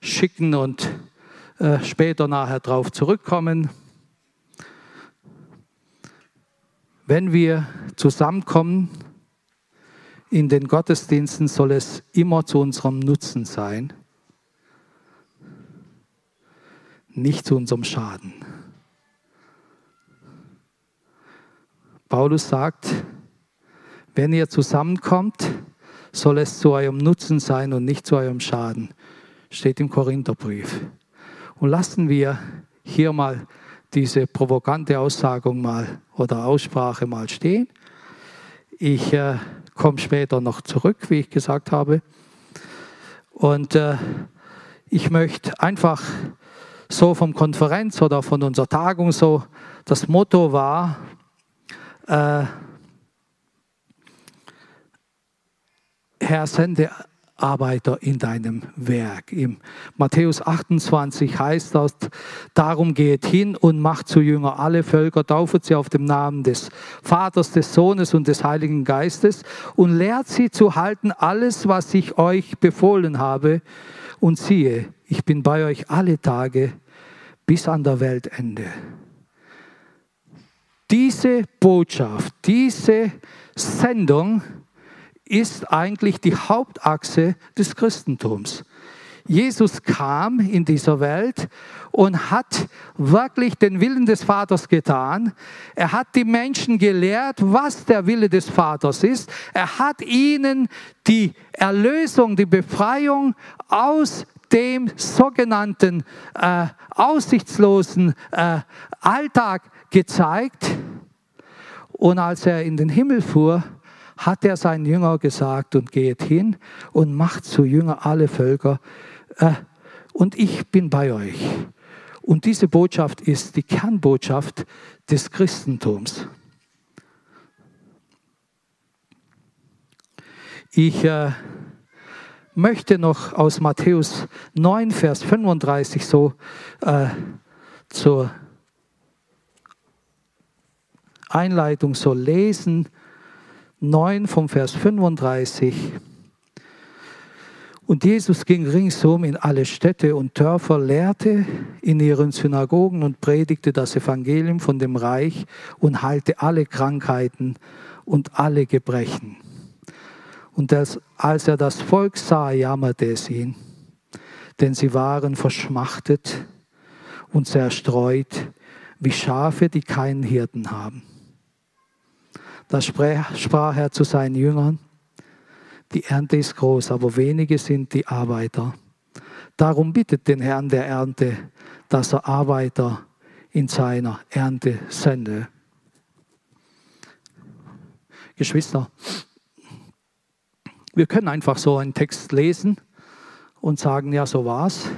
schicken und äh, später nachher darauf zurückkommen. Wenn wir zusammenkommen in den Gottesdiensten, soll es immer zu unserem Nutzen sein, nicht zu unserem Schaden. Paulus sagt, wenn ihr zusammenkommt, soll es zu eurem Nutzen sein und nicht zu eurem Schaden. Steht im Korintherbrief. Und lassen wir hier mal diese provokante Aussagung mal oder Aussprache mal stehen. Ich äh, komme später noch zurück, wie ich gesagt habe. Und äh, ich möchte einfach so vom Konferenz oder von unserer Tagung so, das Motto war, äh, Herr, sende Arbeiter in deinem Werk. Im Matthäus 28 heißt das, darum geht hin und macht zu Jünger alle Völker, taufet sie auf dem Namen des Vaters, des Sohnes und des Heiligen Geistes und lehrt sie zu halten alles, was ich euch befohlen habe. Und siehe, ich bin bei euch alle Tage bis an der Weltende. Diese Botschaft, diese Sendung, ist eigentlich die Hauptachse des Christentums. Jesus kam in dieser Welt und hat wirklich den Willen des Vaters getan. Er hat die Menschen gelehrt, was der Wille des Vaters ist. Er hat ihnen die Erlösung, die Befreiung aus dem sogenannten äh, aussichtslosen äh, Alltag gezeigt. Und als er in den Himmel fuhr, hat er seinen Jünger gesagt und geht hin und macht zu Jünger alle Völker. Äh, und ich bin bei euch. Und diese Botschaft ist die Kernbotschaft des Christentums. Ich äh, möchte noch aus Matthäus 9, Vers 35 so äh, zur Einleitung so lesen 9 vom Vers 35. Und Jesus ging ringsum in alle Städte und Dörfer, lehrte in ihren Synagogen und predigte das Evangelium von dem Reich und heilte alle Krankheiten und alle Gebrechen. Und als, als er das Volk sah, jammerte es ihn, denn sie waren verschmachtet und zerstreut wie Schafe, die keinen Hirten haben. Da sprach er zu seinen Jüngern, die Ernte ist groß, aber wenige sind die Arbeiter. Darum bittet den Herrn der Ernte, dass er Arbeiter in seiner Ernte sende. Geschwister, wir können einfach so einen Text lesen und sagen, ja, so war's.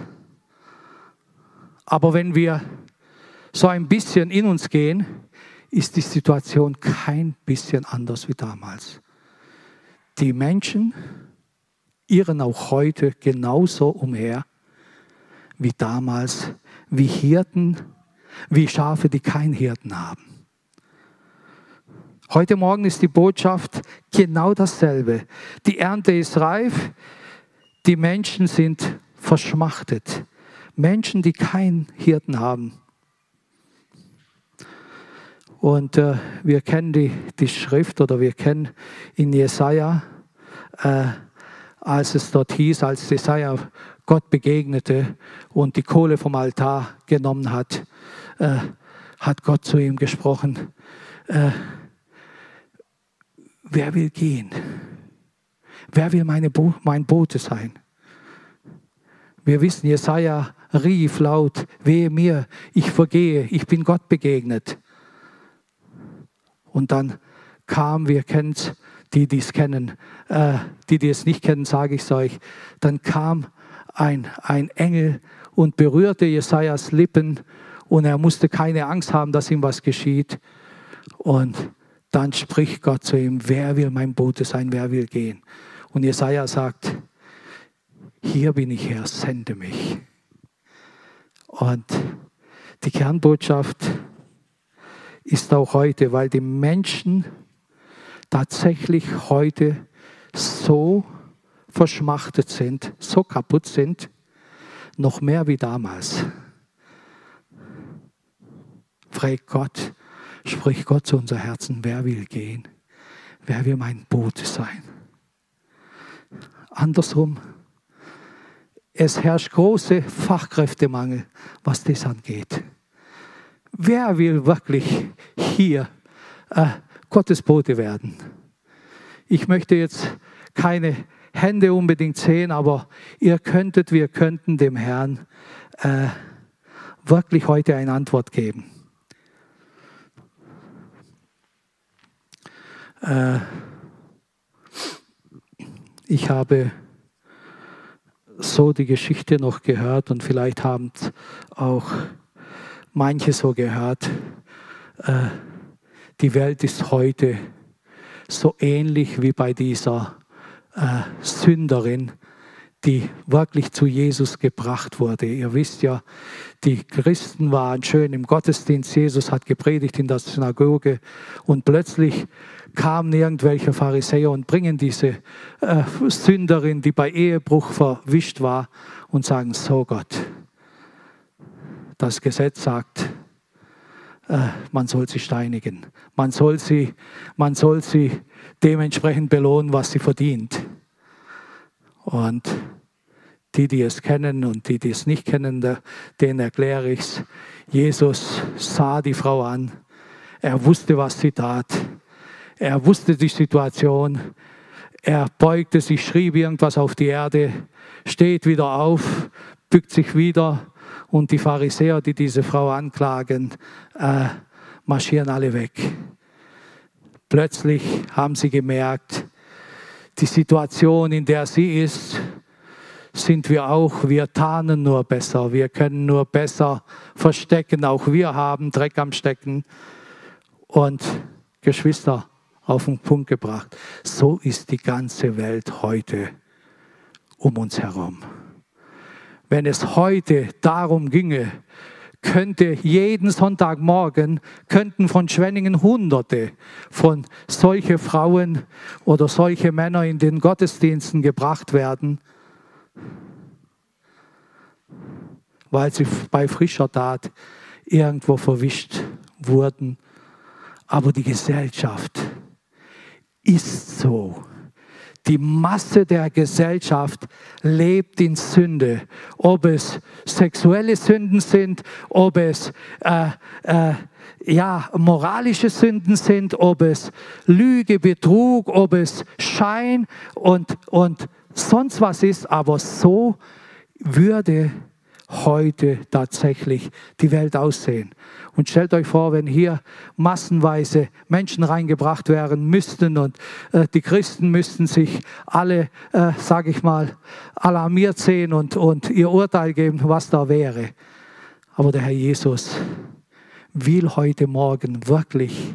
Aber wenn wir so ein bisschen in uns gehen, ist die Situation kein bisschen anders wie damals. Die Menschen irren auch heute genauso umher wie damals, wie Hirten, wie Schafe, die keinen Hirten haben. Heute Morgen ist die Botschaft genau dasselbe. Die Ernte ist reif, die Menschen sind verschmachtet. Menschen, die keinen Hirten haben. Und äh, wir kennen die, die Schrift oder wir kennen in Jesaja, äh, als es dort hieß, als Jesaja Gott begegnete und die Kohle vom Altar genommen hat, äh, hat Gott zu ihm gesprochen: äh, Wer will gehen? Wer will meine Bo mein Bote sein? Wir wissen, Jesaja rief laut: Wehe mir, ich vergehe, ich bin Gott begegnet. Und dann kam, wir kennen es, die, die es kennen, äh, die, die es nicht kennen, sage ich es euch, dann kam ein, ein Engel und berührte Jesajas Lippen und er musste keine Angst haben, dass ihm was geschieht. Und dann spricht Gott zu ihm, wer will mein Bote sein, wer will gehen? Und Jesaja sagt, hier bin ich Herr, sende mich. Und die Kernbotschaft ist auch heute, weil die Menschen tatsächlich heute so verschmachtet sind, so kaputt sind. noch mehr wie damals. Fragt Gott, spricht Gott zu unser Herzen, wer will gehen? Wer will mein Boot sein? Andersrum, es herrscht große Fachkräftemangel, was das angeht. Wer will wirklich hier äh, Gottes Bote werden? Ich möchte jetzt keine Hände unbedingt sehen, aber ihr könntet, wir könnten dem Herrn äh, wirklich heute eine Antwort geben. Äh, ich habe so die Geschichte noch gehört und vielleicht haben auch manche so gehört. Äh, die Welt ist heute so ähnlich wie bei dieser äh, Sünderin, die wirklich zu Jesus gebracht wurde. Ihr wisst ja, die Christen waren schön im Gottesdienst, Jesus hat gepredigt in der Synagoge und plötzlich kamen irgendwelche Pharisäer und bringen diese äh, Sünderin, die bei Ehebruch verwischt war, und sagen, so Gott, das Gesetz sagt, äh, man soll sie steinigen. Man soll sie, man soll sie dementsprechend belohnen, was sie verdient. Und die, die es kennen und die, die es nicht kennen, denen erkläre ich es. Jesus sah die Frau an. Er wusste, was sie tat. Er wusste die Situation. Er beugte sich, schrieb irgendwas auf die Erde, steht wieder auf, bückt sich wieder und die Pharisäer, die diese Frau anklagen, äh, marschieren alle weg. Plötzlich haben sie gemerkt, die Situation, in der sie ist, sind wir auch, wir tarnen nur besser, wir können nur besser verstecken, auch wir haben Dreck am Stecken. Und Geschwister, auf den Punkt gebracht. So ist die ganze Welt heute um uns herum. Wenn es heute darum ginge, könnte jeden Sonntagmorgen, könnten von Schwenningen Hunderte von solche Frauen oder solche Männer in den Gottesdiensten gebracht werden, weil sie bei frischer Tat irgendwo verwischt wurden. Aber die Gesellschaft ist so. Die Masse der Gesellschaft lebt in Sünde. Ob es sexuelle Sünden sind, ob es äh, äh, ja, moralische Sünden sind, ob es Lüge, Betrug, ob es Schein und, und sonst was ist. Aber so würde heute tatsächlich die Welt aussehen. Und stellt euch vor, wenn hier massenweise Menschen reingebracht werden müssten und äh, die Christen müssten sich alle, äh, sage ich mal, alarmiert sehen und, und ihr Urteil geben, was da wäre. Aber der Herr Jesus will heute Morgen wirklich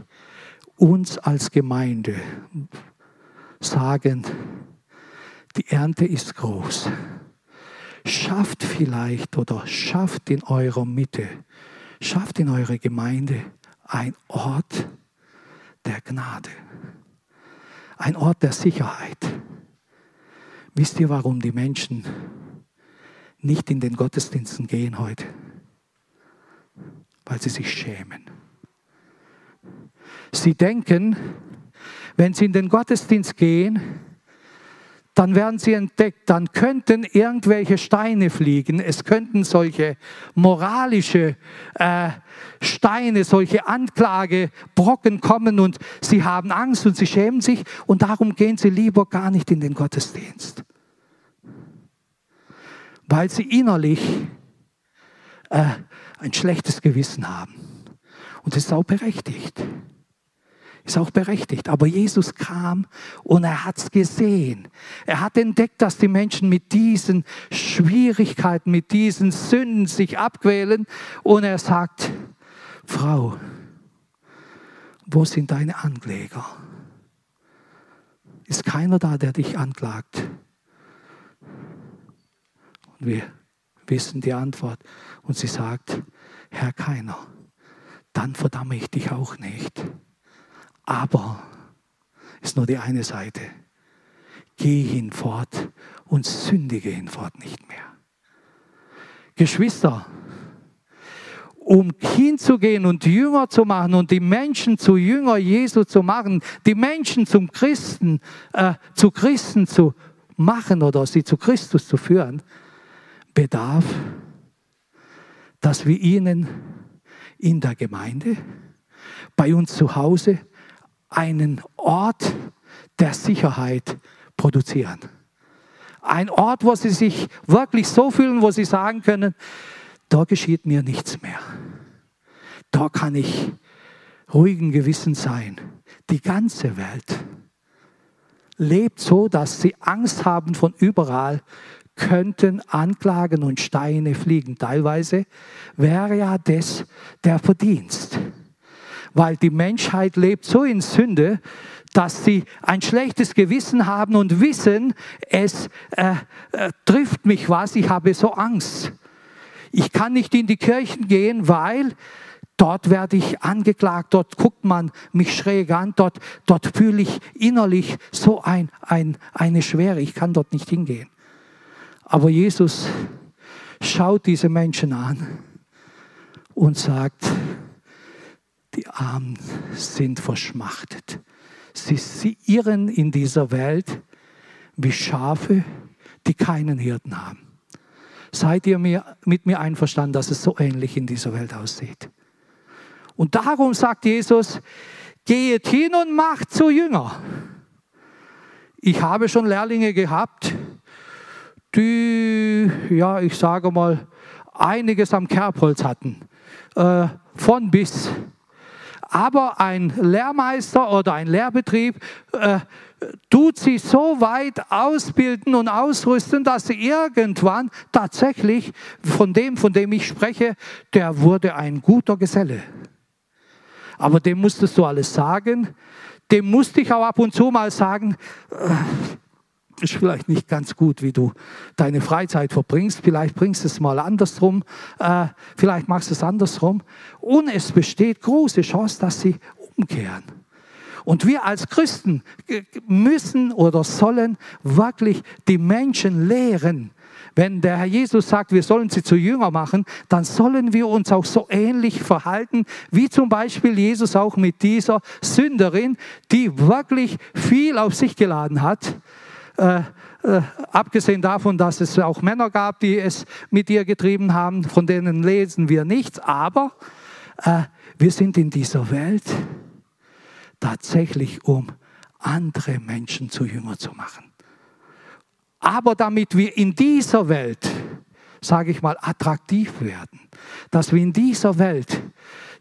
uns als Gemeinde sagen, die Ernte ist groß schafft vielleicht oder schafft in eurer Mitte, schafft in eurer Gemeinde ein Ort der Gnade, ein Ort der Sicherheit. Wisst ihr, warum die Menschen nicht in den Gottesdiensten gehen heute? Weil sie sich schämen. Sie denken, wenn sie in den Gottesdienst gehen, dann werden sie entdeckt, dann könnten irgendwelche Steine fliegen, es könnten solche moralische äh, Steine, solche Anklagebrocken kommen und sie haben Angst und sie schämen sich und darum gehen sie lieber gar nicht in den Gottesdienst, weil sie innerlich äh, ein schlechtes Gewissen haben. Und das ist auch berechtigt. Ist auch berechtigt. Aber Jesus kam und er hat es gesehen. Er hat entdeckt, dass die Menschen mit diesen Schwierigkeiten, mit diesen Sünden sich abquälen. Und er sagt, Frau, wo sind deine Ankläger? Ist keiner da, der dich anklagt? Und wir wissen die Antwort. Und sie sagt, Herr, keiner. Dann verdamme ich dich auch nicht. Aber ist nur die eine Seite. Geh hinfort und sündige hinfort nicht mehr. Geschwister, um hinzugehen und Jünger zu machen und die Menschen zu Jünger Jesu zu machen, die Menschen zum Christen, äh, zu Christen zu machen oder sie zu Christus zu führen, bedarf, dass wir ihnen in der Gemeinde, bei uns zu Hause, einen Ort der Sicherheit produzieren. Ein Ort, wo sie sich wirklich so fühlen, wo sie sagen können, da geschieht mir nichts mehr. Da kann ich ruhigen Gewissen sein. Die ganze Welt lebt so, dass sie Angst haben von überall, könnten Anklagen und Steine fliegen. Teilweise wäre ja das der Verdienst. Weil die Menschheit lebt so in Sünde, dass sie ein schlechtes Gewissen haben und wissen, es äh, äh, trifft mich was, ich habe so Angst. Ich kann nicht in die Kirchen gehen, weil dort werde ich angeklagt, dort guckt man mich schräg an, dort, dort fühle ich innerlich so ein, ein, eine Schwere, ich kann dort nicht hingehen. Aber Jesus schaut diese Menschen an und sagt, die Armen sind verschmachtet. Sie, sie irren in dieser Welt wie Schafe, die keinen Hirten haben. Seid ihr mir, mit mir einverstanden, dass es so ähnlich in dieser Welt aussieht? Und darum sagt Jesus, geht hin und macht zu Jünger. Ich habe schon Lehrlinge gehabt, die, ja, ich sage mal, einiges am Kerbholz hatten, äh, von bis. Aber ein Lehrmeister oder ein Lehrbetrieb äh, tut sie so weit ausbilden und ausrüsten, dass sie irgendwann tatsächlich von dem, von dem ich spreche, der wurde ein guter Geselle. Aber dem musstest du alles sagen. Dem musste ich auch ab und zu mal sagen, äh, ist vielleicht nicht ganz gut, wie du deine Freizeit verbringst. Vielleicht bringst du es mal andersrum. Äh, vielleicht machst du es andersrum. Und es besteht große Chance, dass sie umkehren. Und wir als Christen müssen oder sollen wirklich die Menschen lehren. Wenn der Herr Jesus sagt, wir sollen sie zu Jünger machen, dann sollen wir uns auch so ähnlich verhalten, wie zum Beispiel Jesus auch mit dieser Sünderin, die wirklich viel auf sich geladen hat. Äh, äh, abgesehen davon, dass es auch Männer gab, die es mit ihr getrieben haben, von denen lesen wir nichts, aber äh, wir sind in dieser Welt tatsächlich, um andere Menschen zu Jünger zu machen. Aber damit wir in dieser Welt, sage ich mal, attraktiv werden, dass wir in dieser Welt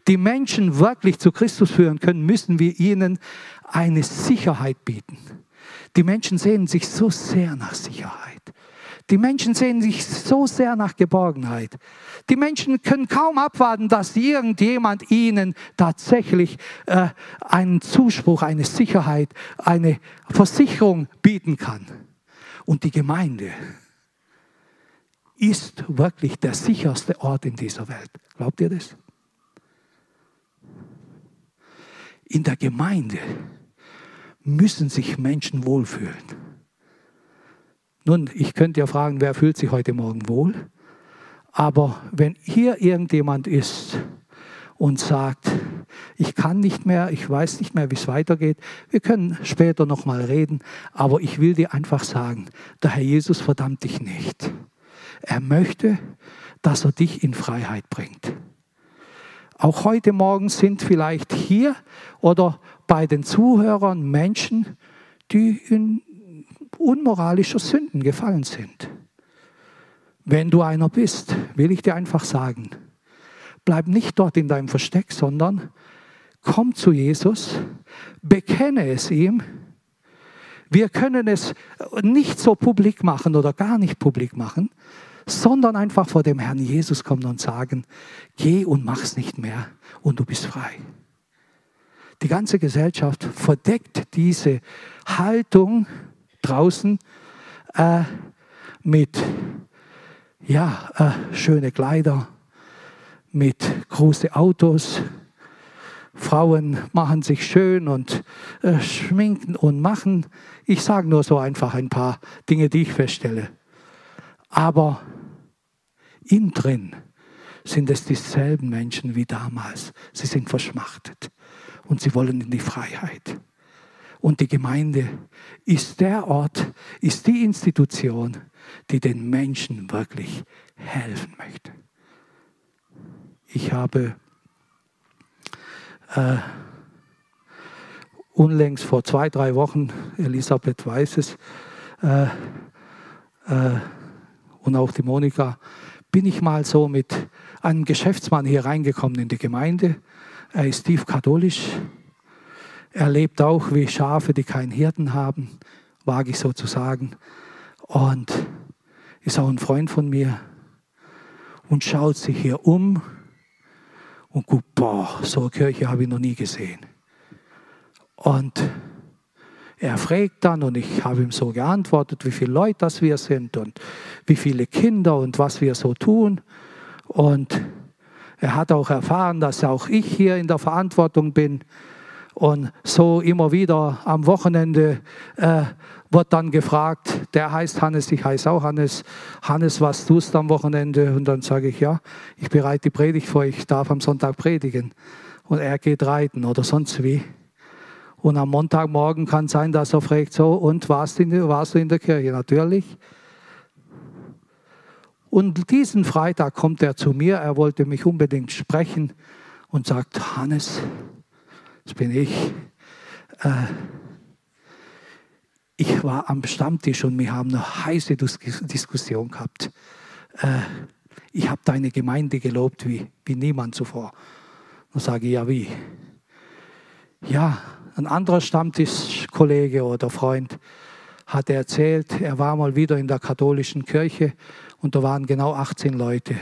die Menschen wirklich zu Christus führen können, müssen wir ihnen eine Sicherheit bieten. Die Menschen sehnen sich so sehr nach Sicherheit. Die Menschen sehnen sich so sehr nach Geborgenheit. Die Menschen können kaum abwarten, dass irgendjemand ihnen tatsächlich äh, einen Zuspruch, eine Sicherheit, eine Versicherung bieten kann. Und die Gemeinde ist wirklich der sicherste Ort in dieser Welt. Glaubt ihr das? In der Gemeinde müssen sich Menschen wohlfühlen. Nun, ich könnte ja fragen, wer fühlt sich heute Morgen wohl? Aber wenn hier irgendjemand ist und sagt, ich kann nicht mehr, ich weiß nicht mehr, wie es weitergeht, wir können später nochmal reden, aber ich will dir einfach sagen, der Herr Jesus verdammt dich nicht. Er möchte, dass er dich in Freiheit bringt. Auch heute Morgen sind vielleicht hier oder bei den Zuhörern Menschen, die in unmoralischer Sünden gefallen sind. Wenn du einer bist, will ich dir einfach sagen, bleib nicht dort in deinem Versteck, sondern komm zu Jesus, bekenne es ihm. Wir können es nicht so publik machen oder gar nicht publik machen, sondern einfach vor dem Herrn Jesus kommen und sagen, geh und mach's nicht mehr und du bist frei. Die ganze Gesellschaft verdeckt diese Haltung draußen äh, mit ja, äh, schöne Kleider, mit großen Autos. Frauen machen sich schön und äh, schminken und machen. Ich sage nur so einfach ein paar Dinge, die ich feststelle. Aber innen drin sind es dieselben Menschen wie damals. Sie sind verschmachtet und sie wollen in die Freiheit. Und die Gemeinde ist der Ort, ist die Institution, die den Menschen wirklich helfen möchte. Ich habe äh, unlängst vor zwei, drei Wochen, Elisabeth weiß es, äh, äh, und auch die Monika, bin ich mal so mit einem Geschäftsmann hier reingekommen in die Gemeinde. Er ist tief katholisch. Er lebt auch wie Schafe, die keinen Hirten haben, wage ich so zu sagen. Und ist auch ein Freund von mir und schaut sich hier um und guckt, boah, so eine Kirche habe ich noch nie gesehen. Und er fragt dann und ich habe ihm so geantwortet, wie viele Leute das wir sind und wie viele Kinder und was wir so tun. Und er hat auch erfahren, dass auch ich hier in der Verantwortung bin. Und so immer wieder am Wochenende äh, wird dann gefragt, der heißt Hannes, ich heiße auch Hannes. Hannes, was tust du am Wochenende? Und dann sage ich, ja, ich bereite die Predigt vor, ich darf am Sonntag predigen. Und er geht reiten oder sonst wie. Und am Montagmorgen kann sein, dass er fragt, so, und warst, in, warst du in der Kirche? Natürlich. Und diesen Freitag kommt er zu mir, er wollte mich unbedingt sprechen und sagt, Hannes, das bin ich. Äh, ich war am Stammtisch und wir haben eine heiße Diskussion gehabt. Äh, ich habe deine Gemeinde gelobt wie, wie niemand zuvor. Dann sage ich, ja wie? Ja, ein anderer Stammtischkollege oder Freund hat erzählt, er war mal wieder in der katholischen Kirche und da waren genau 18 Leute.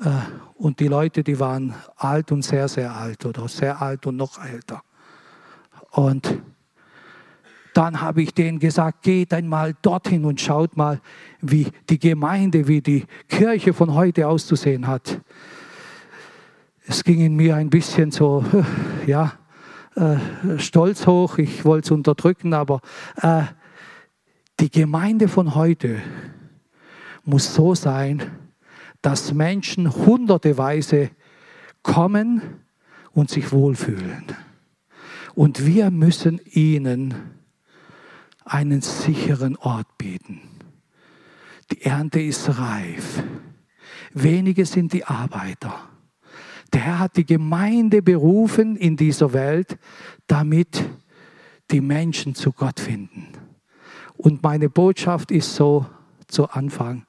Äh, und die Leute, die waren alt und sehr, sehr alt oder sehr alt und noch älter. Und dann habe ich denen gesagt, geht einmal dorthin und schaut mal, wie die Gemeinde, wie die Kirche von heute auszusehen hat. Es ging in mir ein bisschen so, ja, äh, stolz hoch, ich wollte es unterdrücken, aber äh, die Gemeinde von heute muss so sein, dass Menschen hunderteweise kommen und sich wohlfühlen. Und wir müssen ihnen einen sicheren Ort bieten. Die Ernte ist reif. Wenige sind die Arbeiter. Der Herr hat die Gemeinde berufen in dieser Welt, damit die Menschen zu Gott finden. Und meine Botschaft ist so zu Anfang,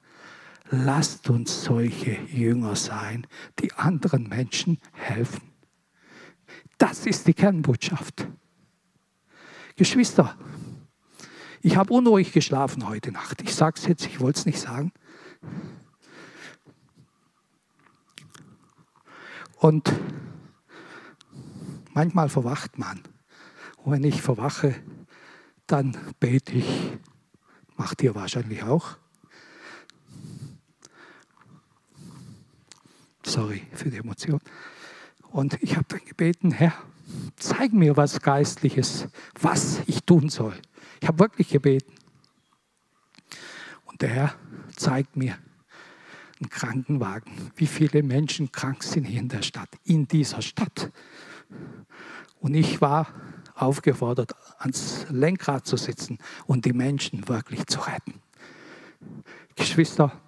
lasst uns solche Jünger sein, die anderen Menschen helfen. Das ist die Kernbotschaft. Geschwister, ich habe unruhig geschlafen heute Nacht. Ich sage es jetzt, ich wollte es nicht sagen. Und manchmal verwacht man. Und wenn ich verwache, dann bete ich. Macht ihr wahrscheinlich auch. Sorry für die Emotion. Und ich habe dann gebeten, Herr, zeig mir was Geistliches, was ich tun soll. Ich habe wirklich gebeten. Und der Herr zeigt mir, einen Krankenwagen. Wie viele Menschen krank sind hier in der Stadt, in dieser Stadt. Und ich war aufgefordert, ans Lenkrad zu sitzen und die Menschen wirklich zu retten. Geschwister,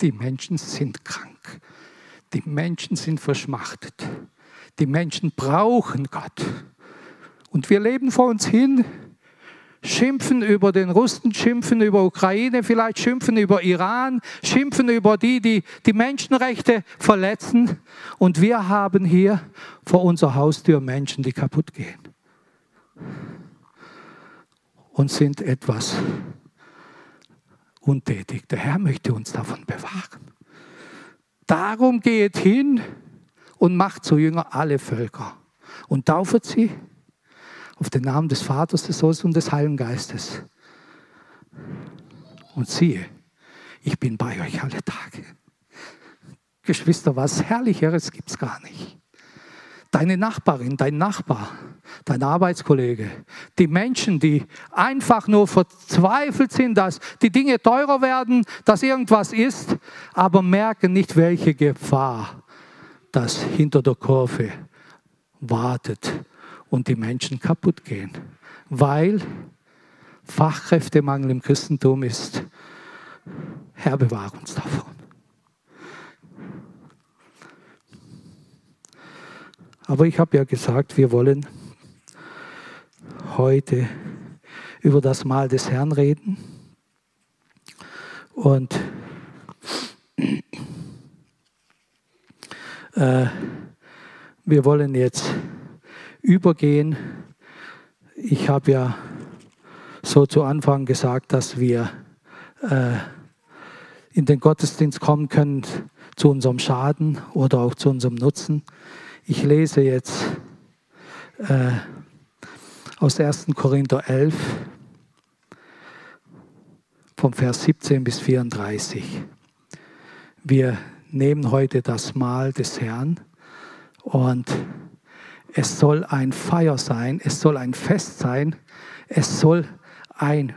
die Menschen sind krank. Die Menschen sind verschmachtet. Die Menschen brauchen Gott. Und wir leben vor uns hin schimpfen über den Russen, schimpfen über Ukraine, vielleicht schimpfen über Iran, schimpfen über die, die die Menschenrechte verletzen. Und wir haben hier vor unserer Haustür Menschen, die kaputt gehen und sind etwas untätig. Der Herr möchte uns davon bewahren. Darum geht hin und macht zu Jünger alle Völker und taufet sie auf den Namen des Vaters, des Sohnes und des Heiligen Geistes. Und siehe, ich bin bei euch alle Tage. Geschwister, was Herrlicheres gibt es gar nicht. Deine Nachbarin, dein Nachbar, dein Arbeitskollege, die Menschen, die einfach nur verzweifelt sind, dass die Dinge teurer werden, dass irgendwas ist, aber merken nicht, welche Gefahr das hinter der Kurve wartet und die Menschen kaputt gehen, weil Fachkräftemangel im Christentum ist. Herr, bewahre uns davon. Aber ich habe ja gesagt, wir wollen heute über das Mahl des Herrn reden. Und äh, wir wollen jetzt übergehen. Ich habe ja so zu Anfang gesagt, dass wir äh, in den Gottesdienst kommen können zu unserem Schaden oder auch zu unserem Nutzen. Ich lese jetzt äh, aus 1. Korinther 11 vom Vers 17 bis 34. Wir nehmen heute das Mahl des Herrn und es soll ein Feier sein, es soll ein Fest sein, es soll ein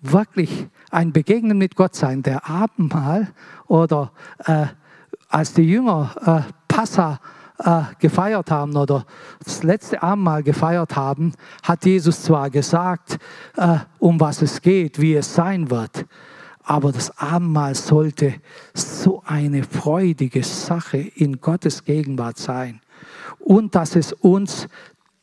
wirklich ein Begegnen mit Gott sein. Der Abendmahl oder äh, als die Jünger äh, Passa äh, gefeiert haben oder das letzte Abendmahl gefeiert haben, hat Jesus zwar gesagt, äh, um was es geht, wie es sein wird, aber das Abendmahl sollte so eine freudige Sache in Gottes Gegenwart sein und dass es uns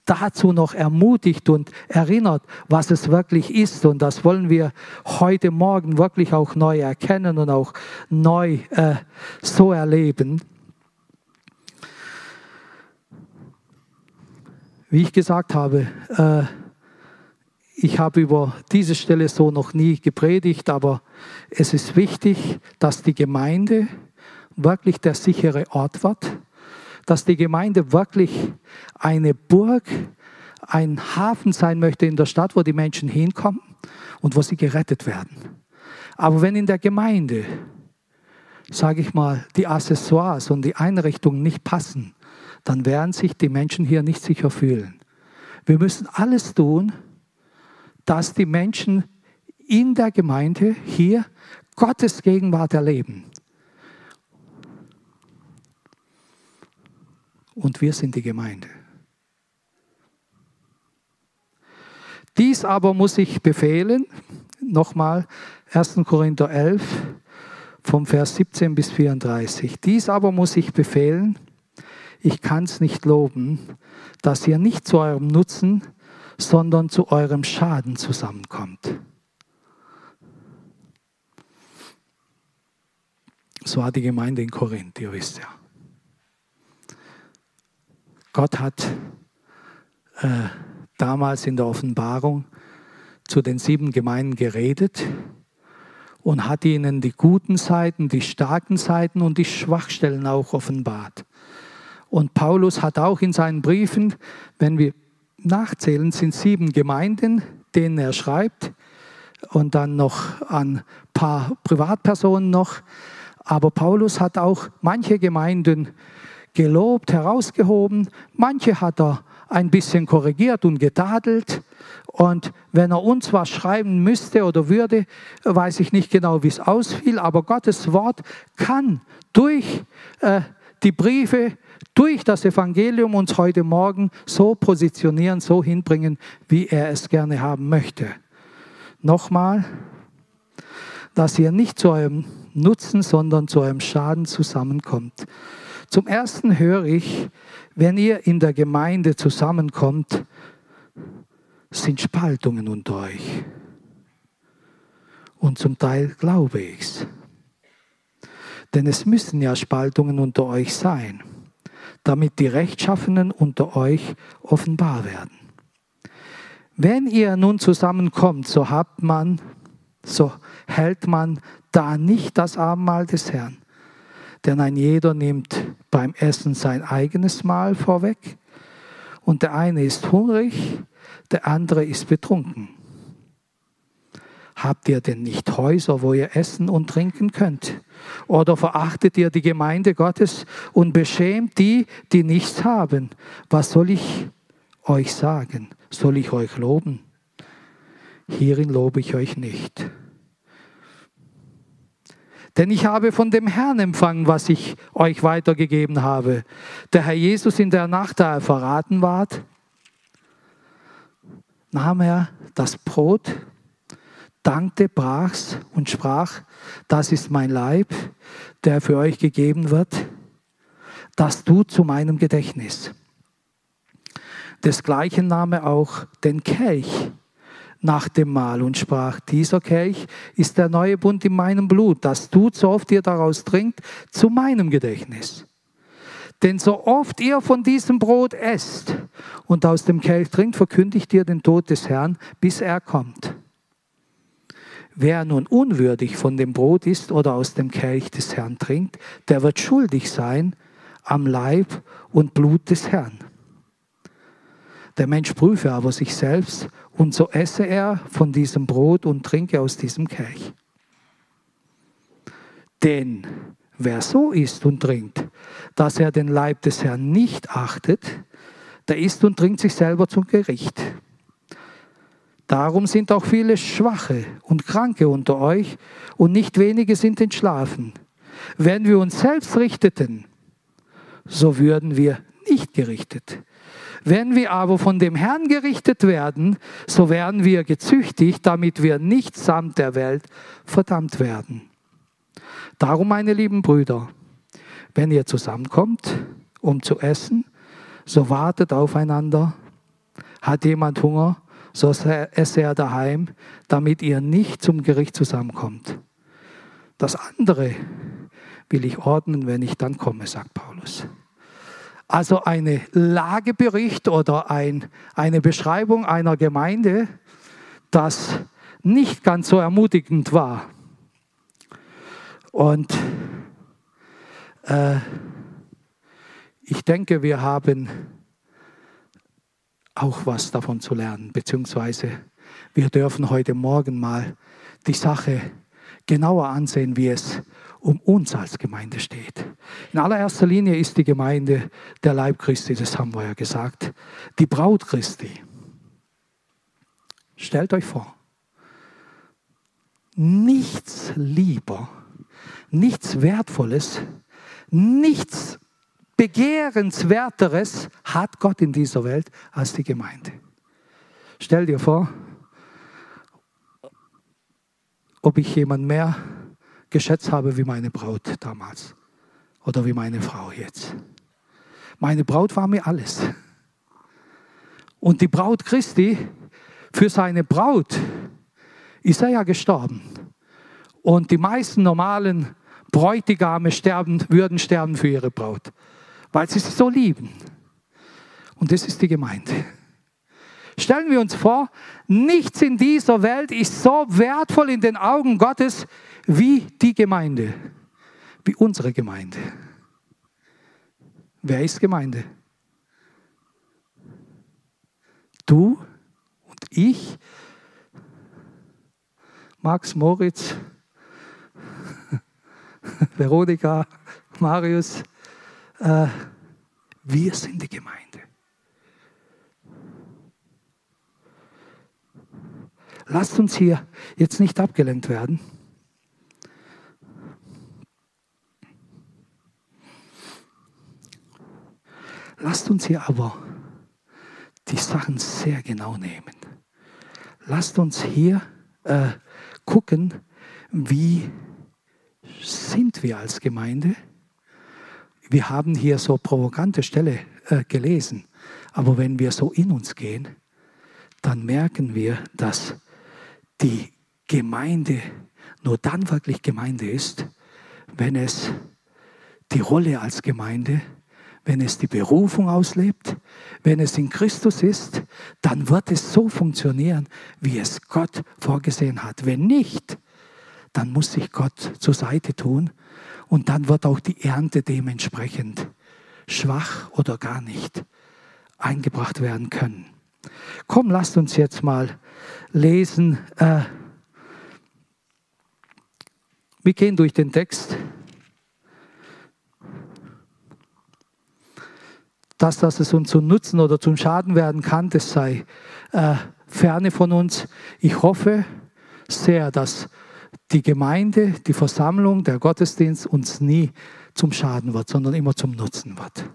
dazu noch ermutigt und erinnert, was es wirklich ist. Und das wollen wir heute Morgen wirklich auch neu erkennen und auch neu äh, so erleben. Wie ich gesagt habe, äh, ich habe über diese Stelle so noch nie gepredigt, aber es ist wichtig, dass die Gemeinde wirklich der sichere Ort wird, dass die Gemeinde wirklich eine Burg, ein Hafen sein möchte in der Stadt, wo die Menschen hinkommen und wo sie gerettet werden. Aber wenn in der Gemeinde, sage ich mal, die Accessoires und die Einrichtungen nicht passen, dann werden sich die Menschen hier nicht sicher fühlen. Wir müssen alles tun, dass die Menschen in der Gemeinde hier Gottes Gegenwart erleben. Und wir sind die Gemeinde. Dies aber muss ich befehlen, nochmal 1. Korinther 11 vom Vers 17 bis 34. Dies aber muss ich befehlen, ich kann es nicht loben, dass ihr nicht zu eurem Nutzen, sondern zu eurem Schaden zusammenkommt. So war die Gemeinde in Korinth, ihr wisst ja. Gott hat äh, damals in der Offenbarung zu den sieben Gemeinden geredet und hat ihnen die guten Seiten, die starken Seiten und die Schwachstellen auch offenbart. Und Paulus hat auch in seinen Briefen, wenn wir nachzählen, sind sieben Gemeinden, denen er schreibt und dann noch an ein paar Privatpersonen noch. Aber Paulus hat auch manche Gemeinden gelobt, herausgehoben, manche hat er ein bisschen korrigiert und getadelt. Und wenn er uns was schreiben müsste oder würde, weiß ich nicht genau, wie es ausfiel, aber Gottes Wort kann durch äh, die Briefe durch das Evangelium uns heute Morgen so positionieren, so hinbringen, wie er es gerne haben möchte. Nochmal, dass ihr nicht zu eurem Nutzen, sondern zu eurem Schaden zusammenkommt. Zum Ersten höre ich, wenn ihr in der Gemeinde zusammenkommt, sind Spaltungen unter euch. Und zum Teil glaube ich es. Denn es müssen ja Spaltungen unter euch sein damit die Rechtschaffenen unter euch offenbar werden. Wenn ihr nun zusammenkommt, so habt man, so hält man da nicht das Abendmahl des Herrn. Denn ein jeder nimmt beim Essen sein eigenes Mahl vorweg und der eine ist hungrig, der andere ist betrunken. Habt ihr denn nicht Häuser, wo ihr essen und trinken könnt? Oder verachtet ihr die Gemeinde Gottes und beschämt die, die nichts haben? Was soll ich euch sagen? Soll ich euch loben? Hierin lobe ich euch nicht. Denn ich habe von dem Herrn empfangen, was ich euch weitergegeben habe. Der Herr Jesus in der Nacht, da er verraten ward, nahm er das Brot, dankte, brach's und sprach, das ist mein Leib, der für euch gegeben wird, das tut zu meinem Gedächtnis. Desgleichen nahm er auch den Kelch nach dem Mahl und sprach, dieser Kelch ist der neue Bund in meinem Blut, das tut, so oft ihr daraus trinkt, zu meinem Gedächtnis. Denn so oft ihr von diesem Brot esst und aus dem Kelch trinkt, verkündigt ihr den Tod des Herrn, bis er kommt. Wer nun unwürdig von dem Brot isst oder aus dem Kelch des Herrn trinkt, der wird schuldig sein am Leib und Blut des Herrn. Der Mensch prüfe aber sich selbst und so esse er von diesem Brot und trinke aus diesem Kelch. Denn wer so isst und trinkt, dass er den Leib des Herrn nicht achtet, der isst und trinkt sich selber zum Gericht. Darum sind auch viele Schwache und Kranke unter euch und nicht wenige sind entschlafen. Wenn wir uns selbst richteten, so würden wir nicht gerichtet. Wenn wir aber von dem Herrn gerichtet werden, so werden wir gezüchtigt, damit wir nicht samt der Welt verdammt werden. Darum, meine lieben Brüder, wenn ihr zusammenkommt, um zu essen, so wartet aufeinander. Hat jemand Hunger, so esse er daheim, damit ihr nicht zum Gericht zusammenkommt. Das andere will ich ordnen, wenn ich dann komme, sagt Paulus. Also eine Lagebericht oder ein, eine Beschreibung einer Gemeinde, das nicht ganz so ermutigend war. Und äh, ich denke, wir haben auch was davon zu lernen, beziehungsweise wir dürfen heute Morgen mal die Sache genauer ansehen, wie es um uns als Gemeinde steht. In allererster Linie ist die Gemeinde der Leib Christi, das haben wir ja gesagt, die Braut Christi. Stellt euch vor, nichts lieber, nichts Wertvolles, nichts Begehrenswerteres hat Gott in dieser Welt als die Gemeinde. Stell dir vor, ob ich jemand mehr geschätzt habe wie meine Braut damals oder wie meine Frau jetzt. Meine Braut war mir alles. Und die Braut Christi, für seine Braut ist er ja gestorben. Und die meisten normalen Bräutigame sterben, würden sterben für ihre Braut, weil sie sie so lieben. Und das ist die Gemeinde. Stellen wir uns vor, nichts in dieser Welt ist so wertvoll in den Augen Gottes wie die Gemeinde, wie unsere Gemeinde. Wer ist Gemeinde? Du und ich, Max, Moritz, Veronika, Marius, äh, wir sind die Gemeinde. Lasst uns hier jetzt nicht abgelenkt werden. Lasst uns hier aber die Sachen sehr genau nehmen. Lasst uns hier äh, gucken, wie sind wir als Gemeinde. Wir haben hier so provokante Stelle äh, gelesen, aber wenn wir so in uns gehen, dann merken wir, dass die Gemeinde nur dann wirklich Gemeinde ist, wenn es die Rolle als Gemeinde, wenn es die Berufung auslebt, wenn es in Christus ist, dann wird es so funktionieren, wie es Gott vorgesehen hat. Wenn nicht, dann muss sich Gott zur Seite tun und dann wird auch die Ernte dementsprechend schwach oder gar nicht eingebracht werden können. Komm, lasst uns jetzt mal lesen. Äh, wir gehen durch den Text. dass, dass es uns zum Nutzen oder zum Schaden werden kann, das sei äh, ferne von uns. Ich hoffe sehr, dass die Gemeinde, die Versammlung, der Gottesdienst uns nie zum Schaden wird, sondern immer zum Nutzen wird.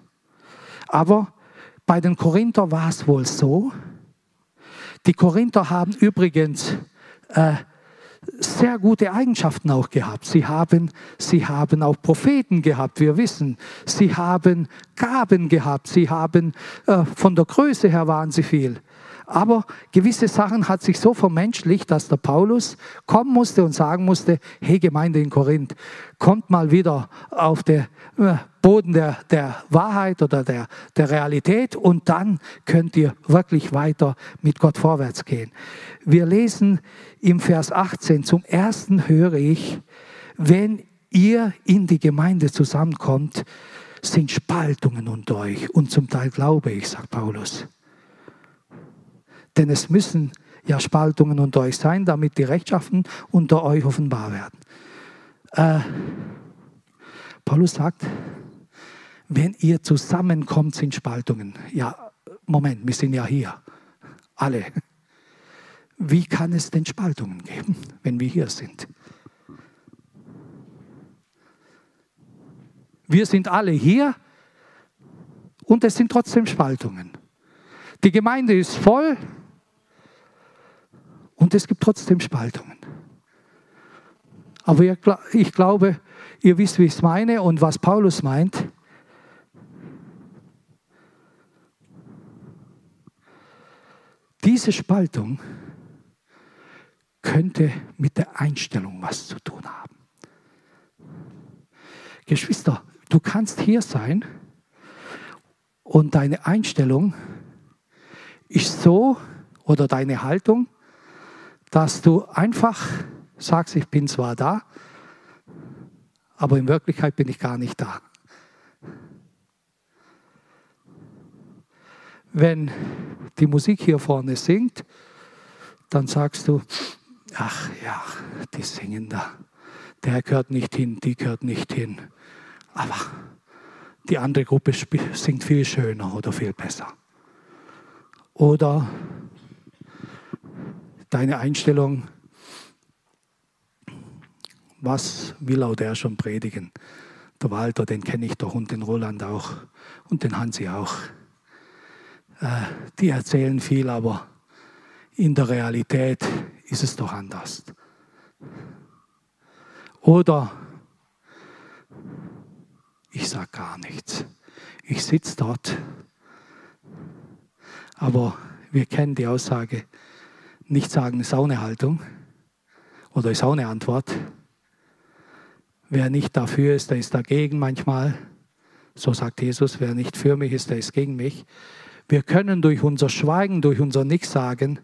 Aber bei den Korinther war es wohl so. Die Korinther haben übrigens äh, sehr gute Eigenschaften auch gehabt. Sie haben, sie haben auch Propheten gehabt, wir wissen. Sie haben Gaben gehabt. Sie haben, äh, von der Größe her waren sie viel. Aber gewisse Sachen hat sich so vermenschlicht, dass der Paulus kommen musste und sagen musste, hey Gemeinde in Korinth, kommt mal wieder auf den äh, Boden der, der Wahrheit oder der, der Realität und dann könnt ihr wirklich weiter mit Gott vorwärts gehen. Wir lesen im Vers 18, zum ersten höre ich, wenn ihr in die Gemeinde zusammenkommt, sind Spaltungen unter euch und zum Teil glaube ich, sagt Paulus. Denn es müssen ja Spaltungen unter euch sein, damit die Rechtschaffen unter euch offenbar werden. Äh, Paulus sagt, wenn ihr zusammenkommt, sind Spaltungen. Ja, Moment, wir sind ja hier. Alle. Wie kann es denn Spaltungen geben, wenn wir hier sind? Wir sind alle hier und es sind trotzdem Spaltungen. Die Gemeinde ist voll, und es gibt trotzdem Spaltungen. Aber ich glaube, ihr wisst, wie ich es meine und was Paulus meint. Diese Spaltung könnte mit der Einstellung was zu tun haben. Geschwister, du kannst hier sein und deine Einstellung ist so oder deine Haltung dass du einfach sagst, ich bin zwar da, aber in Wirklichkeit bin ich gar nicht da. Wenn die Musik hier vorne singt, dann sagst du, ach ja, die singen da. Der gehört nicht hin, die gehört nicht hin. Aber die andere Gruppe singt viel schöner oder viel besser. Oder deine Einstellung, was will auch der schon predigen? Der Walter, den kenne ich doch und den Roland auch und den Hansi auch. Äh, die erzählen viel, aber in der Realität ist es doch anders. Oder ich sage gar nichts. Ich sitze dort. Aber wir kennen die Aussage, nicht sagen, ist auch eine Haltung oder ist auch eine Antwort. Wer nicht dafür ist, der ist dagegen manchmal. So sagt Jesus, wer nicht für mich ist, der ist gegen mich. Wir können durch unser Schweigen, durch unser Nichtsagen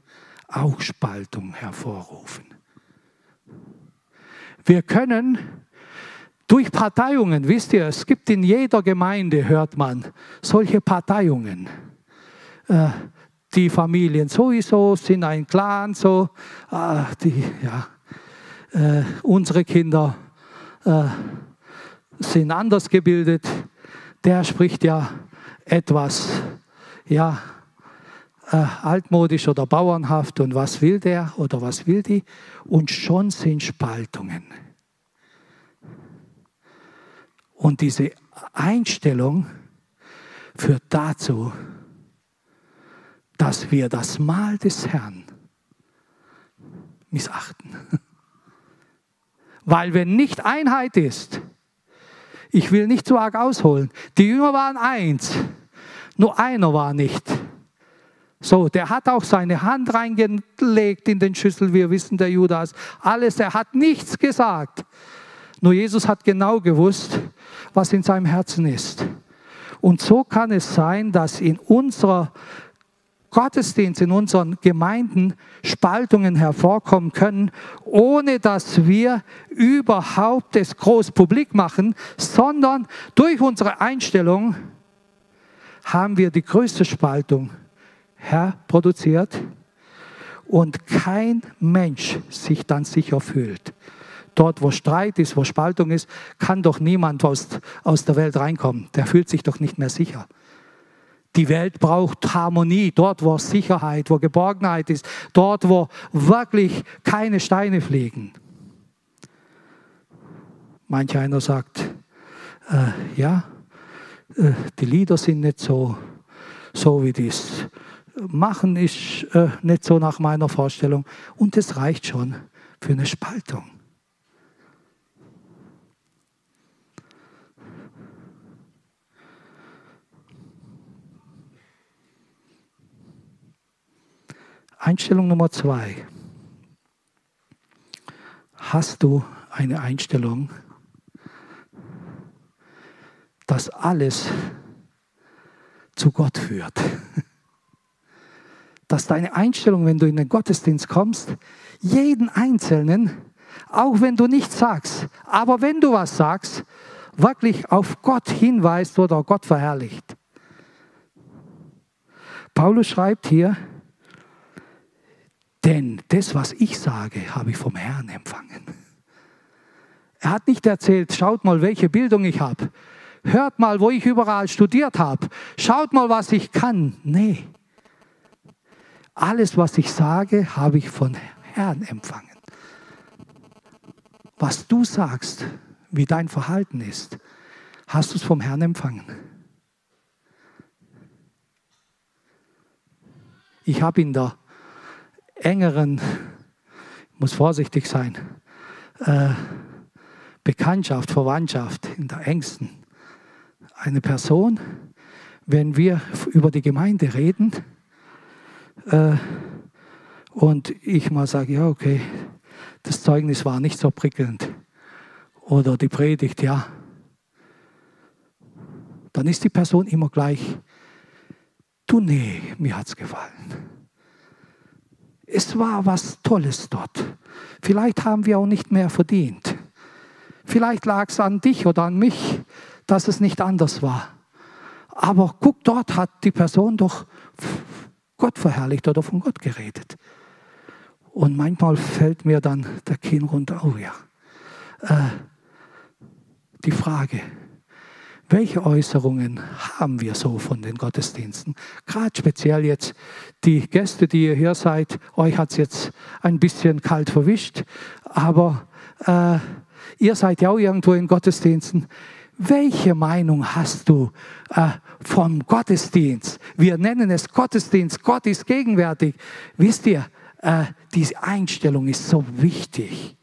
auch Spaltung hervorrufen. Wir können durch Parteiungen, wisst ihr, es gibt in jeder Gemeinde, hört man, solche Parteiungen. Äh, die Familien sowieso sind ein Clan, so, ah, die, ja, äh, unsere Kinder äh, sind anders gebildet. Der spricht ja etwas, ja, äh, altmodisch oder bauernhaft und was will der oder was will die? Und schon sind Spaltungen. Und diese Einstellung führt dazu, dass wir das Mahl des Herrn missachten. Weil wenn nicht Einheit ist, ich will nicht zu arg ausholen, die Jünger waren eins, nur einer war nicht. So, der hat auch seine Hand reingelegt in den Schüssel, wir wissen, der Judas, alles, er hat nichts gesagt. Nur Jesus hat genau gewusst, was in seinem Herzen ist. Und so kann es sein, dass in unserer Gottesdienst in unseren Gemeinden Spaltungen hervorkommen können, ohne dass wir überhaupt es groß publik machen, sondern durch unsere Einstellung haben wir die größte Spaltung herproduziert und kein Mensch sich dann sicher fühlt. Dort, wo Streit ist, wo Spaltung ist, kann doch niemand aus, aus der Welt reinkommen. Der fühlt sich doch nicht mehr sicher. Die Welt braucht Harmonie, dort wo Sicherheit, wo Geborgenheit ist, dort wo wirklich keine Steine fliegen. Manch einer sagt, äh, ja, äh, die Lieder sind nicht so, so wie dies machen, ist äh, nicht so nach meiner Vorstellung. Und das reicht schon für eine Spaltung. Einstellung Nummer zwei. Hast du eine Einstellung, dass alles zu Gott führt? Dass deine Einstellung, wenn du in den Gottesdienst kommst, jeden Einzelnen, auch wenn du nichts sagst, aber wenn du was sagst, wirklich auf Gott hinweist oder Gott verherrlicht. Paulus schreibt hier, denn das, was ich sage, habe ich vom Herrn empfangen. Er hat nicht erzählt, schaut mal, welche Bildung ich habe. Hört mal, wo ich überall studiert habe. Schaut mal, was ich kann. Nee. Alles, was ich sage, habe ich von Herrn empfangen. Was du sagst, wie dein Verhalten ist, hast du es vom Herrn empfangen. Ich habe in der engeren, muss vorsichtig sein, äh, Bekanntschaft, Verwandtschaft, in der engsten, eine Person, wenn wir über die Gemeinde reden äh, und ich mal sage, ja, okay, das Zeugnis war nicht so prickelnd. Oder die Predigt, ja, dann ist die Person immer gleich, du nee, mir hat es gefallen. Es war was Tolles dort. Vielleicht haben wir auch nicht mehr verdient. Vielleicht lag es an dich oder an mich, dass es nicht anders war. Aber guck, dort hat die Person doch Gott verherrlicht oder von Gott geredet. Und manchmal fällt mir dann der Kinn runter, oh ja. Äh, die Frage, welche Äußerungen haben wir so von den Gottesdiensten? Gerade speziell jetzt die Gäste, die ihr hier seid, euch hat es jetzt ein bisschen kalt verwischt, aber äh, ihr seid ja auch irgendwo in Gottesdiensten. Welche Meinung hast du äh, vom Gottesdienst? Wir nennen es Gottesdienst, Gott ist gegenwärtig. Wisst ihr, äh, diese Einstellung ist so wichtig.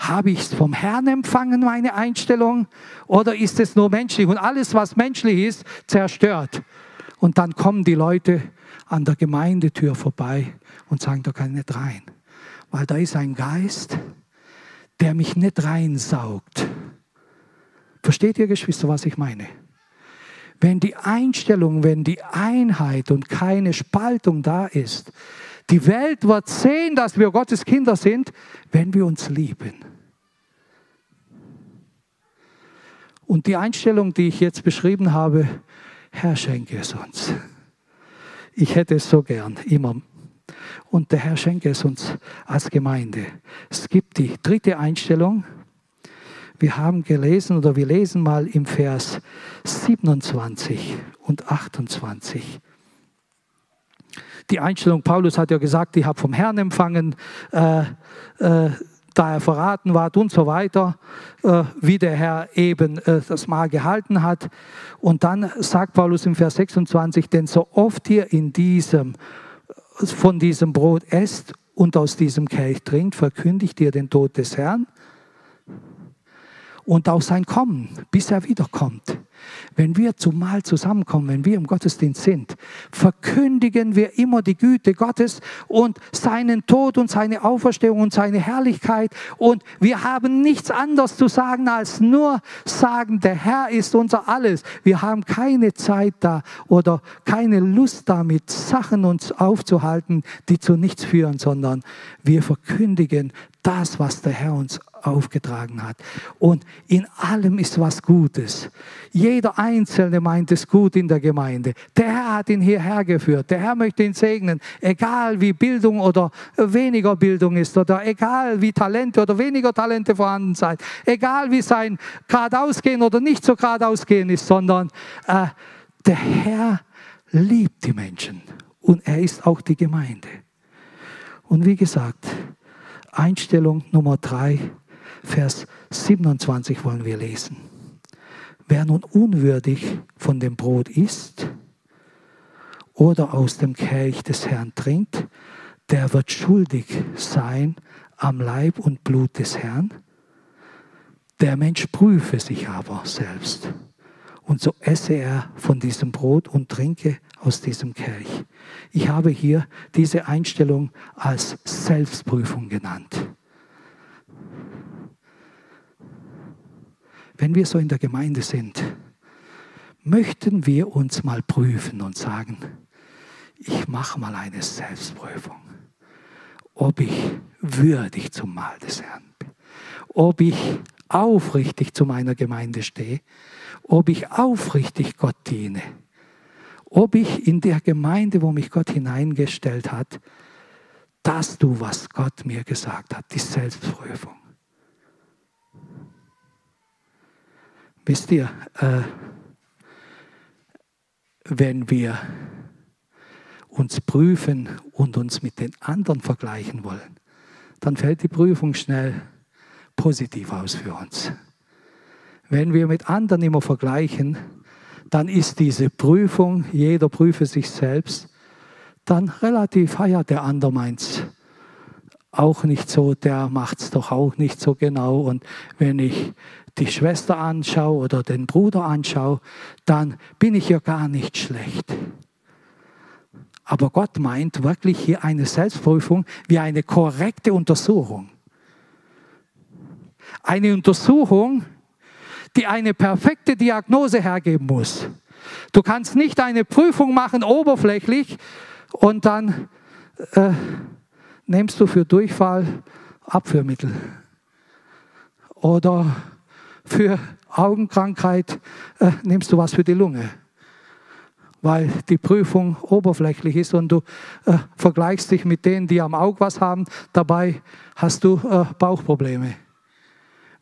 Habe ich es vom Herrn empfangen, meine Einstellung? Oder ist es nur menschlich? Und alles, was menschlich ist, zerstört. Und dann kommen die Leute an der Gemeindetür vorbei und sagen, da kann ich nicht rein. Weil da ist ein Geist, der mich nicht reinsaugt. Versteht ihr, Geschwister, was ich meine? Wenn die Einstellung, wenn die Einheit und keine Spaltung da ist, die Welt wird sehen, dass wir Gottes Kinder sind, wenn wir uns lieben. Und die Einstellung, die ich jetzt beschrieben habe, Herr, schenke es uns. Ich hätte es so gern, immer. Und der Herr schenke es uns als Gemeinde. Es gibt die dritte Einstellung. Wir haben gelesen oder wir lesen mal im Vers 27 und 28 die Einstellung, Paulus hat ja gesagt, ich habe vom Herrn empfangen, äh, äh, da er verraten war und so weiter, äh, wie der Herr eben äh, das Mal gehalten hat. Und dann sagt Paulus im Vers 26, denn so oft ihr in diesem, von diesem Brot esst und aus diesem Kelch trinkt, verkündigt ihr den Tod des Herrn und auch sein Kommen, bis er wiederkommt. Wenn wir zumal zusammenkommen, wenn wir im Gottesdienst sind, verkündigen wir immer die Güte Gottes und seinen Tod und seine Auferstehung und seine Herrlichkeit. Und wir haben nichts anderes zu sagen, als nur sagen, der Herr ist unser Alles. Wir haben keine Zeit da oder keine Lust damit, Sachen uns aufzuhalten, die zu nichts führen, sondern wir verkündigen das, was der Herr uns aufgetragen hat. Und in allem ist was Gutes. Jeder Einzelne meint es gut in der Gemeinde. Der Herr hat ihn hierher geführt. Der Herr möchte ihn segnen. Egal wie Bildung oder weniger Bildung ist oder egal wie Talente oder weniger Talente vorhanden sein. Egal wie sein geradeaus gehen oder nicht so geradeaus gehen ist, sondern äh, Der Herr liebt die Menschen und er ist auch die Gemeinde. Und wie gesagt, Einstellung Nummer 3, Vers 27 wollen wir lesen. Wer nun unwürdig von dem Brot isst oder aus dem Kelch des Herrn trinkt, der wird schuldig sein am Leib und Blut des Herrn. Der Mensch prüfe sich aber selbst. Und so esse er von diesem Brot und trinke aus diesem Kelch. Ich habe hier diese Einstellung als Selbstprüfung genannt. Wenn wir so in der Gemeinde sind, möchten wir uns mal prüfen und sagen, ich mache mal eine Selbstprüfung, ob ich würdig zum Mahl des Herrn bin, ob ich aufrichtig zu meiner Gemeinde stehe, ob ich aufrichtig Gott diene, ob ich in der Gemeinde, wo mich Gott hineingestellt hat, das tue, was Gott mir gesagt hat, die Selbstprüfung. Wisst ihr, äh, wenn wir uns prüfen und uns mit den anderen vergleichen wollen, dann fällt die Prüfung schnell positiv aus für uns. Wenn wir mit anderen immer vergleichen, dann ist diese Prüfung, jeder prüfe sich selbst, dann relativ, ah ja, der andere meint's auch nicht so, der macht's doch auch nicht so genau. Und wenn ich die Schwester anschaue oder den Bruder anschaue, dann bin ich ja gar nicht schlecht. Aber Gott meint wirklich hier eine Selbstprüfung wie eine korrekte Untersuchung. Eine Untersuchung, die eine perfekte Diagnose hergeben muss. Du kannst nicht eine Prüfung machen oberflächlich und dann äh, nimmst du für Durchfall Abführmittel oder für Augenkrankheit äh, nimmst du was für die Lunge, weil die Prüfung oberflächlich ist und du äh, vergleichst dich mit denen, die am Auge was haben, dabei hast du äh, Bauchprobleme.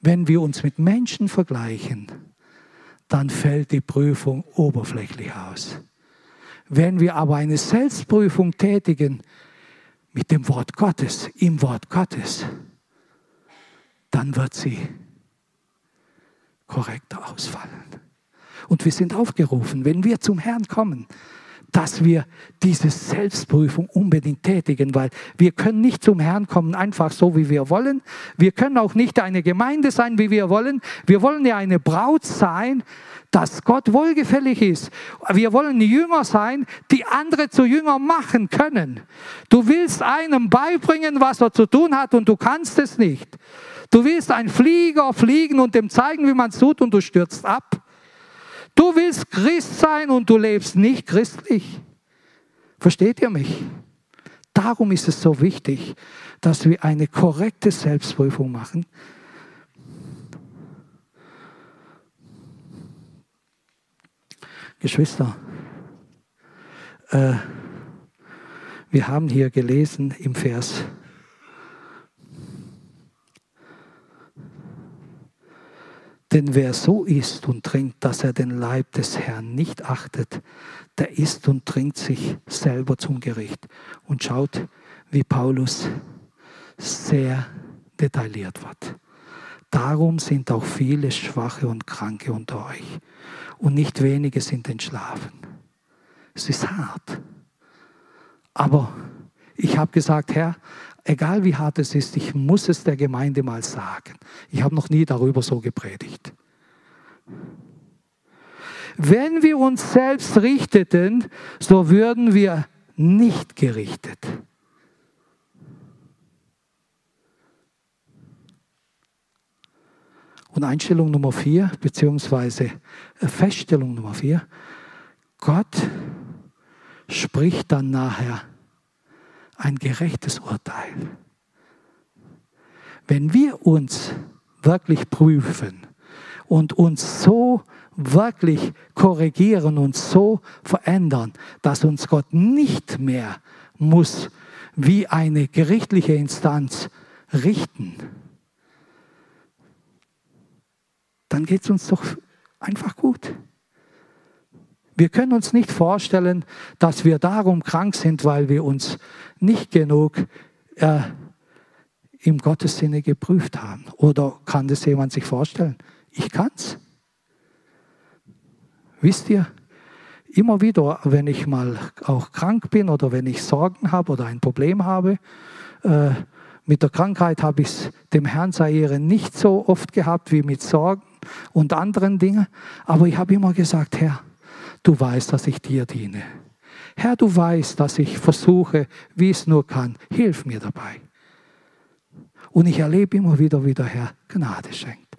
Wenn wir uns mit Menschen vergleichen, dann fällt die Prüfung oberflächlich aus. Wenn wir aber eine Selbstprüfung tätigen mit dem Wort Gottes, im Wort Gottes, dann wird sie korrekter ausfallen. Und wir sind aufgerufen, wenn wir zum Herrn kommen, dass wir diese Selbstprüfung unbedingt tätigen, weil wir können nicht zum Herrn kommen einfach so, wie wir wollen. Wir können auch nicht eine Gemeinde sein, wie wir wollen. Wir wollen ja eine Braut sein, dass Gott wohlgefällig ist. Wir wollen Jünger sein, die andere zu Jünger machen können. Du willst einem beibringen, was er zu tun hat und du kannst es nicht. Du willst ein Flieger fliegen und dem zeigen, wie man es tut und du stürzt ab. Du willst Christ sein und du lebst nicht christlich. Versteht ihr mich? Darum ist es so wichtig, dass wir eine korrekte Selbstprüfung machen. Geschwister, äh, wir haben hier gelesen im Vers Denn wer so isst und trinkt, dass er den Leib des Herrn nicht achtet, der isst und trinkt sich selber zum Gericht. Und schaut, wie Paulus sehr detailliert wird. Darum sind auch viele Schwache und Kranke unter euch. Und nicht wenige sind entschlafen. Es ist hart. Aber ich habe gesagt, Herr, egal wie hart es ist, ich muss es der Gemeinde mal sagen. Ich habe noch nie darüber so gepredigt. Wenn wir uns selbst richteten, so würden wir nicht gerichtet. Und Einstellung Nummer vier, beziehungsweise Feststellung Nummer vier, Gott spricht dann nachher ein gerechtes Urteil. Wenn wir uns wirklich prüfen und uns so wirklich korrigieren und so verändern, dass uns Gott nicht mehr muss wie eine gerichtliche Instanz richten, dann geht es uns doch einfach gut. Wir können uns nicht vorstellen, dass wir darum krank sind, weil wir uns nicht genug äh, im Gottes Sinne geprüft haben. Oder kann das jemand sich vorstellen? Ich kann's. Wisst ihr, immer wieder, wenn ich mal auch krank bin oder wenn ich Sorgen habe oder ein Problem habe, äh, mit der Krankheit habe ich es dem Herrn sei Ehre nicht so oft gehabt wie mit Sorgen und anderen Dingen, aber ich habe immer gesagt, Herr, du weißt, dass ich dir diene. Herr, du weißt, dass ich versuche, wie es nur kann. Hilf mir dabei. Und ich erlebe immer wieder, wie der Herr Gnade schenkt.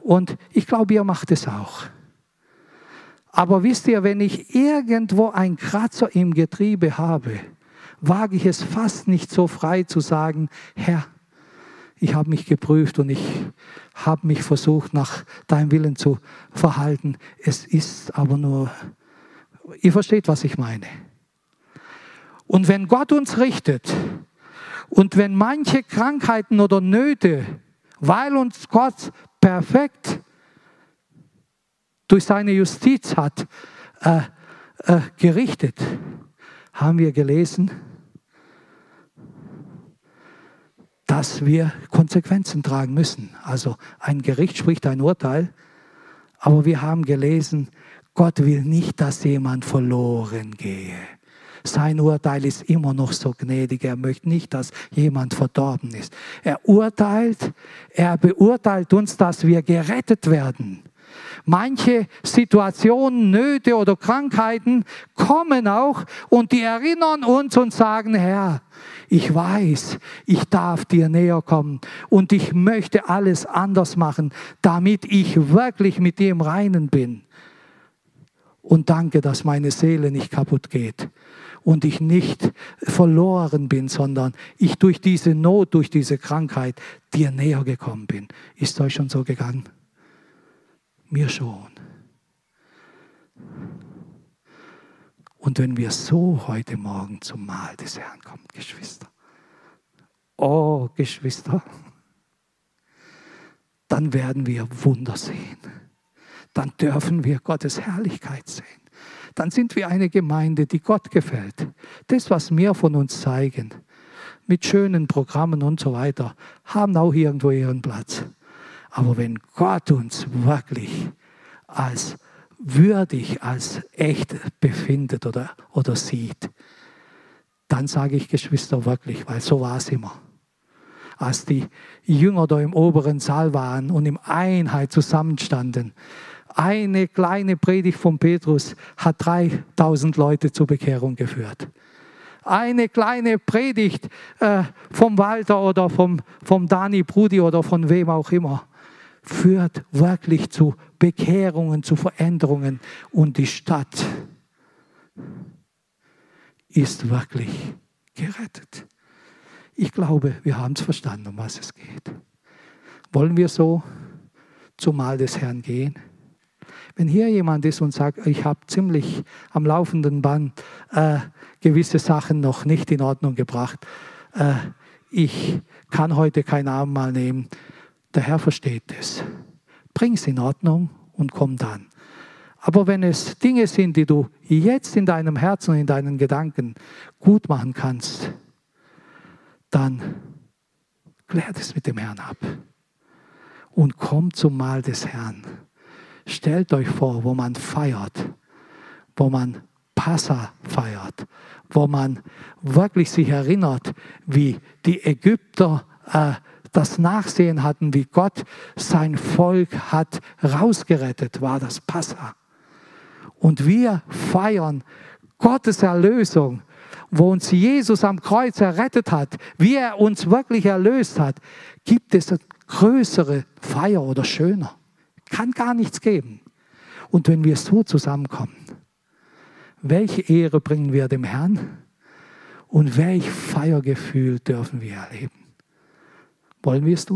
Und ich glaube, ihr macht es auch. Aber wisst ihr, wenn ich irgendwo ein Kratzer im Getriebe habe, wage ich es fast nicht so frei zu sagen, Herr, ich habe mich geprüft und ich habe mich versucht, nach deinem Willen zu verhalten. Es ist aber nur, ihr versteht, was ich meine. Und wenn Gott uns richtet und wenn manche Krankheiten oder Nöte, weil uns Gott perfekt durch seine Justiz hat äh, äh, gerichtet, haben wir gelesen, dass wir Konsequenzen tragen müssen. Also ein Gericht spricht ein Urteil, aber wir haben gelesen, Gott will nicht, dass jemand verloren gehe. Sein Urteil ist immer noch so gnädig. Er möchte nicht, dass jemand verdorben ist. Er urteilt, er beurteilt uns, dass wir gerettet werden. Manche Situationen, Nöte oder Krankheiten kommen auch und die erinnern uns und sagen, Herr, ich weiß, ich darf dir näher kommen und ich möchte alles anders machen, damit ich wirklich mit dir im Reinen bin. Und danke, dass meine Seele nicht kaputt geht und ich nicht verloren bin, sondern ich durch diese Not, durch diese Krankheit dir näher gekommen bin. Ist euch schon so gegangen? Mir schon. Und wenn wir so heute Morgen zum Mahl des Herrn kommen, Geschwister, oh Geschwister, dann werden wir Wunder sehen. Dann dürfen wir Gottes Herrlichkeit sehen. Dann sind wir eine Gemeinde, die Gott gefällt. Das, was wir von uns zeigen, mit schönen Programmen und so weiter, haben auch irgendwo ihren Platz. Aber wenn Gott uns wirklich als würdig, als echt befindet oder, oder sieht, dann sage ich Geschwister wirklich, weil so war es immer. Als die Jünger da im oberen Saal waren und in Einheit zusammenstanden, eine kleine Predigt von Petrus hat 3000 Leute zur Bekehrung geführt. Eine kleine Predigt äh, vom Walter oder vom, vom Dani Brudi oder von wem auch immer führt wirklich zu Bekehrungen, zu Veränderungen und die Stadt ist wirklich gerettet. Ich glaube, wir haben es verstanden, um was es geht. Wollen wir so zum Mahl des Herrn gehen? Wenn hier jemand ist und sagt, ich habe ziemlich am laufenden Band äh, gewisse Sachen noch nicht in Ordnung gebracht, äh, ich kann heute kein Abendmahl nehmen, der Herr versteht es. Bring es in Ordnung und komm dann. Aber wenn es Dinge sind, die du jetzt in deinem Herzen und in deinen Gedanken gut machen kannst, dann klärt es mit dem Herrn ab und komm zum Mahl des Herrn. Stellt euch vor, wo man feiert, wo man Passa feiert, wo man wirklich sich erinnert, wie die Ägypter äh, das Nachsehen hatten, wie Gott sein Volk hat rausgerettet, war das Passa. Und wir feiern Gottes Erlösung, wo uns Jesus am Kreuz errettet hat, wie er uns wirklich erlöst hat. Gibt es eine größere Feier oder schöner? Kann gar nichts geben. Und wenn wir so zusammenkommen, welche Ehre bringen wir dem Herrn und welch Feiergefühl dürfen wir erleben? Wollen wir es tun?